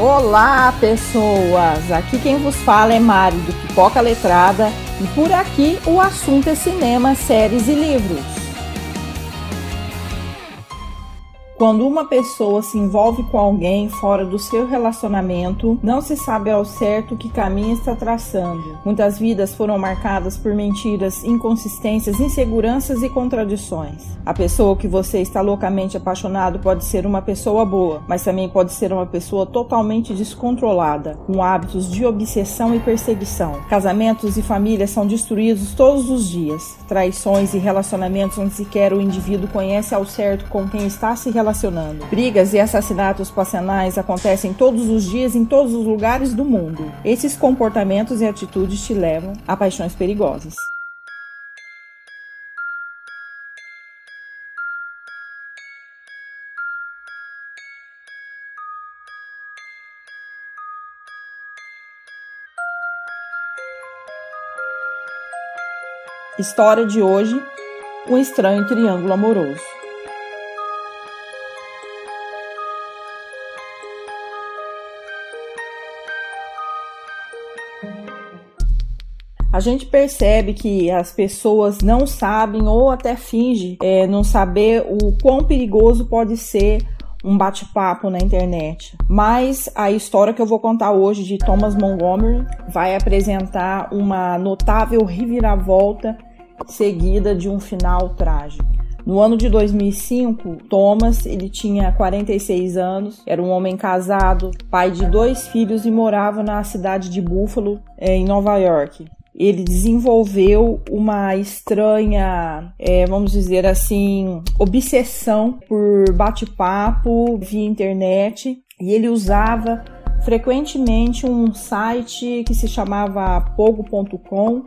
Olá, pessoas! Aqui quem vos fala é Mari do Pipoca Letrada e por aqui o assunto é cinema, séries e livros. Quando uma pessoa se envolve com alguém fora do seu relacionamento, não se sabe ao certo que caminho está traçando. Muitas vidas foram marcadas por mentiras, inconsistências, inseguranças e contradições. A pessoa que você está loucamente apaixonado pode ser uma pessoa boa, mas também pode ser uma pessoa totalmente descontrolada, com hábitos de obsessão e perseguição. Casamentos e famílias são destruídos todos os dias. Traições e relacionamentos onde sequer o indivíduo conhece ao certo com quem está se relacionando relacionando. Brigas e assassinatos passionais acontecem todos os dias em todos os lugares do mundo. Esses comportamentos e atitudes te levam a paixões perigosas. História de hoje: Um estranho triângulo amoroso. A gente percebe que as pessoas não sabem ou até fingem é, não saber o quão perigoso pode ser um bate-papo na internet. Mas a história que eu vou contar hoje de Thomas Montgomery vai apresentar uma notável reviravolta seguida de um final trágico. No ano de 2005, Thomas, ele tinha 46 anos, era um homem casado, pai de dois filhos e morava na cidade de Buffalo, é, em Nova York ele desenvolveu uma estranha, é, vamos dizer assim, obsessão por bate-papo via internet. E ele usava frequentemente um site que se chamava pogo.com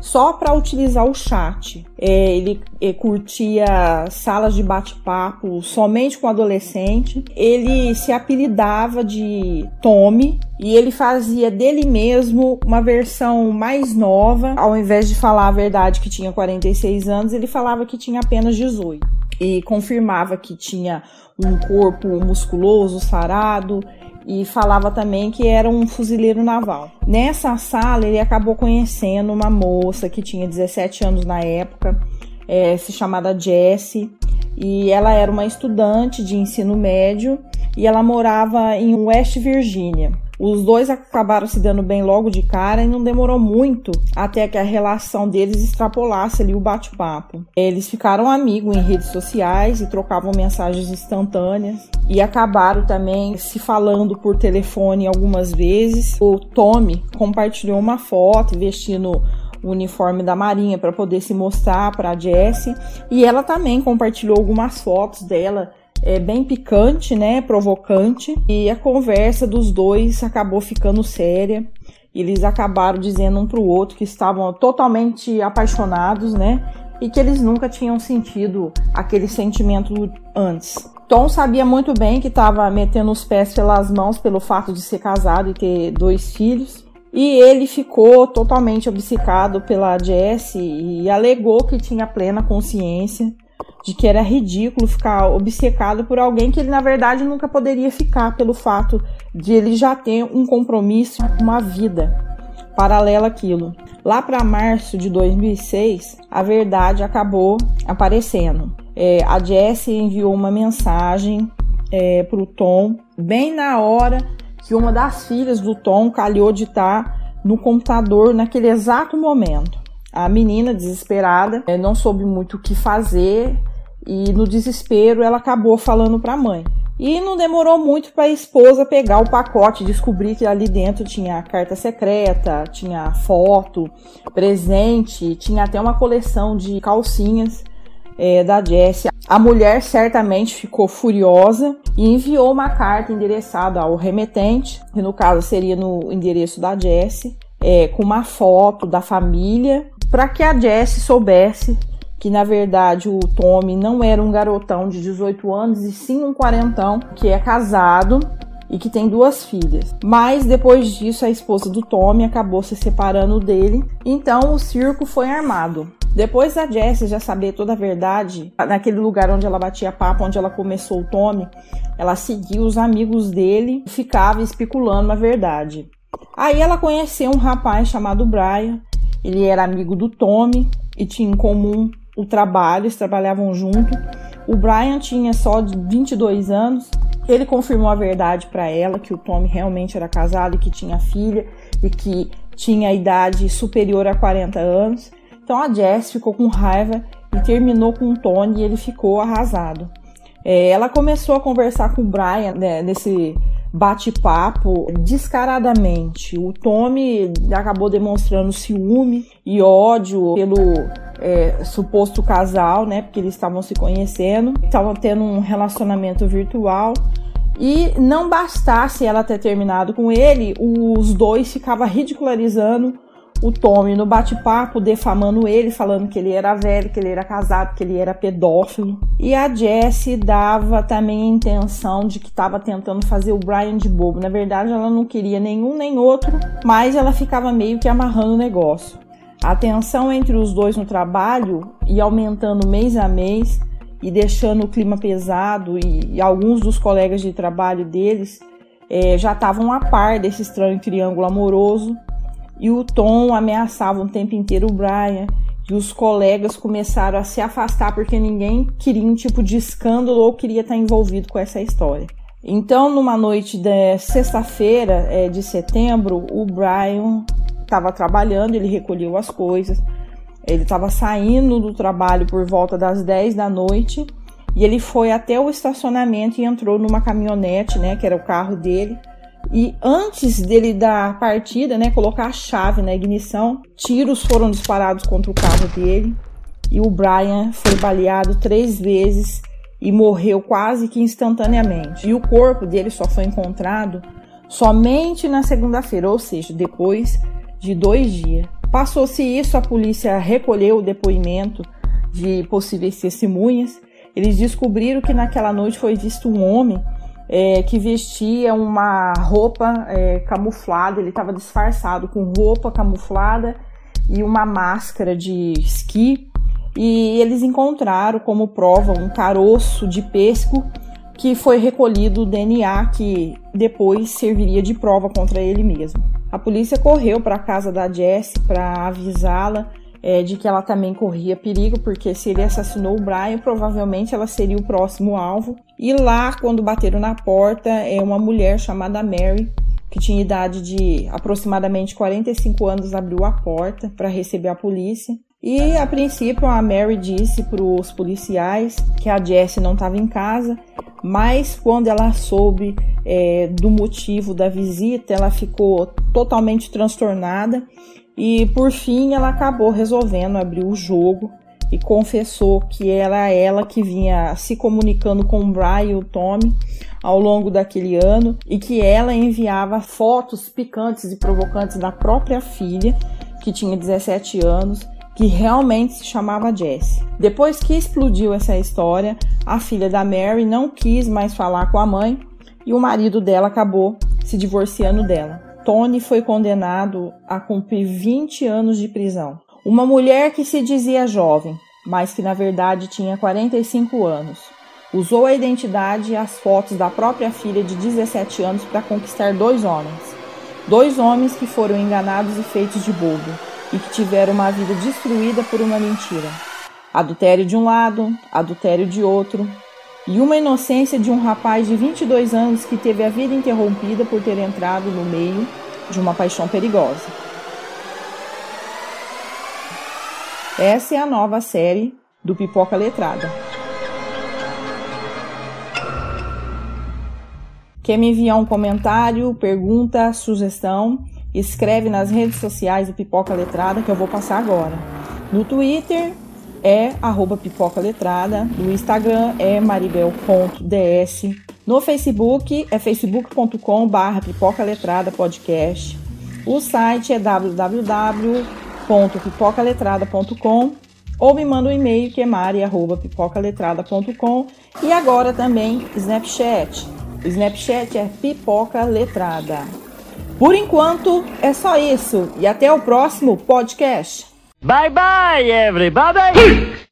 só para utilizar o chat. É, ele é, curtia salas de bate-papo somente com adolescente. Ele se apelidava de Tommy e ele fazia dele mesmo uma versão mais nova. Ao invés de falar a verdade que tinha 46 anos, ele falava que tinha apenas 18 e confirmava que tinha um corpo musculoso, sarado e falava também que era um fuzileiro naval. Nessa sala, ele acabou conhecendo uma moça que tinha 17 anos na época, é, se chamada Jessie, e ela era uma estudante de ensino médio e ela morava em West Virginia. Os dois acabaram se dando bem logo de cara e não demorou muito até que a relação deles extrapolasse ali o bate-papo. Eles ficaram amigos em redes sociais e trocavam mensagens instantâneas e acabaram também se falando por telefone algumas vezes. O Tommy compartilhou uma foto vestindo o uniforme da Marinha para poder se mostrar para a Jessie e ela também compartilhou algumas fotos dela é bem picante, né? Provocante. E a conversa dos dois acabou ficando séria. Eles acabaram dizendo um para o outro que estavam totalmente apaixonados, né? E que eles nunca tinham sentido aquele sentimento antes. Tom sabia muito bem que estava metendo os pés pelas mãos pelo fato de ser casado e ter dois filhos. E ele ficou totalmente obcecado pela Jessie e alegou que tinha plena consciência de que era ridículo ficar obcecado por alguém que ele na verdade nunca poderia ficar pelo fato de ele já ter um compromisso, uma vida paralela àquilo. Lá para março de 2006, a verdade acabou aparecendo. É, a Jessie enviou uma mensagem é, para o Tom bem na hora que uma das filhas do Tom calhou de estar no computador naquele exato momento. A menina, desesperada, é, não soube muito o que fazer e, no desespero, ela acabou falando para a mãe. E não demorou muito para a esposa pegar o pacote, descobrir que ali dentro tinha carta secreta, tinha foto, presente, tinha até uma coleção de calcinhas é, da Jessie. A mulher certamente ficou furiosa e enviou uma carta endereçada ao remetente, que no caso seria no endereço da Jessie, é, com uma foto da família para que a Jessie soubesse que na verdade o Tommy não era um garotão de 18 anos e sim um quarentão que é casado e que tem duas filhas. Mas depois disso a esposa do Tommy acabou se separando dele, então o circo foi armado. Depois da Jessie já saber toda a verdade, naquele lugar onde ela batia papo, onde ela começou o Tommy, ela seguiu os amigos dele ficava especulando a verdade. Aí ela conheceu um rapaz chamado Brian, ele era amigo do Tommy e tinha em comum o trabalho, eles trabalhavam junto. O Brian tinha só 22 anos. Ele confirmou a verdade para ela que o Tommy realmente era casado e que tinha filha e que tinha idade superior a 40 anos. Então a Jess ficou com raiva e terminou com o Tony e ele ficou arrasado. É, ela começou a conversar com o Brian né, nesse bate-papo descaradamente. O Tommy acabou demonstrando ciúme e ódio pelo é, suposto casal, né? Porque eles estavam se conhecendo, estavam tendo um relacionamento virtual. E não bastasse ela ter terminado com ele, os dois ficavam ridicularizando o Tommy no bate-papo, defamando ele, falando que ele era velho, que ele era casado, que ele era pedófilo. E a Jessie dava também a intenção de que estava tentando fazer o Brian de bobo. Na verdade, ela não queria nenhum nem outro, mas ela ficava meio que amarrando o negócio. A tensão entre os dois no trabalho ia aumentando mês a mês e deixando o clima pesado e, e alguns dos colegas de trabalho deles é, já estavam a par desse estranho triângulo amoroso e o Tom ameaçava o tempo inteiro o Brian. E os colegas começaram a se afastar porque ninguém queria um tipo de escândalo ou queria estar envolvido com essa história. Então, numa noite de sexta-feira é, de setembro, o Brian estava trabalhando, ele recolheu as coisas, ele estava saindo do trabalho por volta das 10 da noite e ele foi até o estacionamento e entrou numa caminhonete, né, que era o carro dele, e antes dele dar partida, né, colocar a chave na ignição, tiros foram disparados contra o carro dele e o Brian foi baleado três vezes e morreu quase que instantaneamente. E o corpo dele só foi encontrado somente na segunda-feira, ou seja, depois de dois dias. Passou-se isso, a polícia recolheu o depoimento de possíveis testemunhas. Eles descobriram que naquela noite foi visto um homem é, que vestia uma roupa é, camuflada, ele estava disfarçado com roupa camuflada e uma máscara de esqui. E eles encontraram como prova um caroço de pesco que foi recolhido o DNA que depois serviria de prova contra ele mesmo. A polícia correu para a casa da Jessie para avisá-la é, de que ela também corria perigo, porque se ele assassinou o Brian, provavelmente ela seria o próximo alvo. E lá, quando bateram na porta, é uma mulher chamada Mary, que tinha idade de aproximadamente 45 anos, abriu a porta para receber a polícia. E a princípio a Mary disse para os policiais que a Jessie não estava em casa, mas quando ela soube é, do motivo da visita, ela ficou totalmente transtornada e por fim ela acabou resolvendo abrir o jogo e confessou que era ela que vinha se comunicando com o Brian e o Tommy ao longo daquele ano e que ela enviava fotos picantes e provocantes da própria filha, que tinha 17 anos, que realmente se chamava Jessie. Depois que explodiu essa história, a filha da Mary não quis mais falar com a mãe e o marido dela acabou se divorciando dela. Tony foi condenado a cumprir 20 anos de prisão. Uma mulher que se dizia jovem, mas que na verdade tinha 45 anos, usou a identidade e as fotos da própria filha de 17 anos para conquistar dois homens. Dois homens que foram enganados e feitos de bobo e que tiveram uma vida destruída por uma mentira. Adultério de um lado, adultério de outro, e uma inocência de um rapaz de 22 anos que teve a vida interrompida por ter entrado no meio de uma paixão perigosa. Essa é a nova série do Pipoca Letrada. Quer me enviar um comentário, pergunta, sugestão? Escreve nas redes sociais do Pipoca Letrada que eu vou passar agora. No Twitter, é arroba pipoca letrada, no Instagram é maribel.ds, no Facebook é facebook.com barra pipoca letrada podcast, o site é www.pipocaletrada.com ou me manda um e-mail que é mari.pipocaletrada.com e agora também Snapchat. O Snapchat é pipoca letrada. Por enquanto é só isso e até o próximo podcast. Bye-bye, everybody!